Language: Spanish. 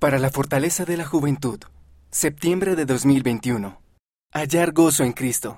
Para la fortaleza de la juventud. Septiembre de 2021. Hallar gozo en Cristo.